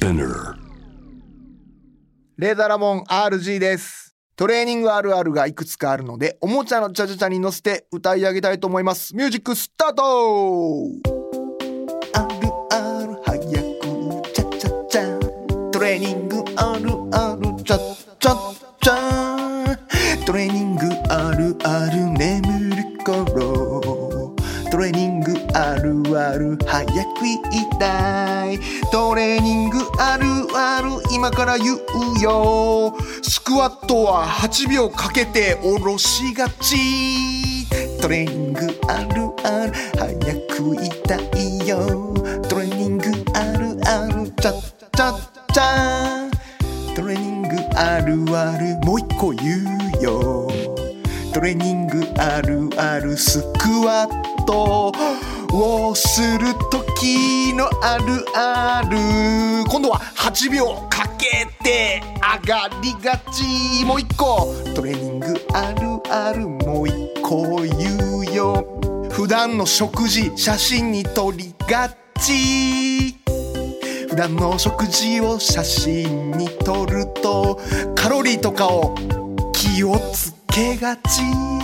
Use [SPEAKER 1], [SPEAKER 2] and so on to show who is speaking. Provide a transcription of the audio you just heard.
[SPEAKER 1] Spinner.
[SPEAKER 2] レーザーラモン RG です。トレーニングあるあるがいくつかあるので、おもちゃのチャチャチャに乗せて歌い上げたいと思います。ミュージックスタートあるある早くチャチャチャトレーニングあるあるチャチャチャトレーニングあるある眠る頃トレーニングあるある早く言いたい。トレーニングあるある今から言うよ。スクワットは8秒かけて下ろしがち。トレーニングあるある早く言いたいよ。トレーニングあるあるチャッチャッチャトレーニングあるあるもう一個言うよ。トレーニングあるあるスクワット。をする時のあるある。今度は8秒かけて上がりがち。もう一個。トレーニングあるあるもう一個言うよ。普段の食事写真に撮りがち。普段の食事を写真に撮るとカロリーとかを気をつけがち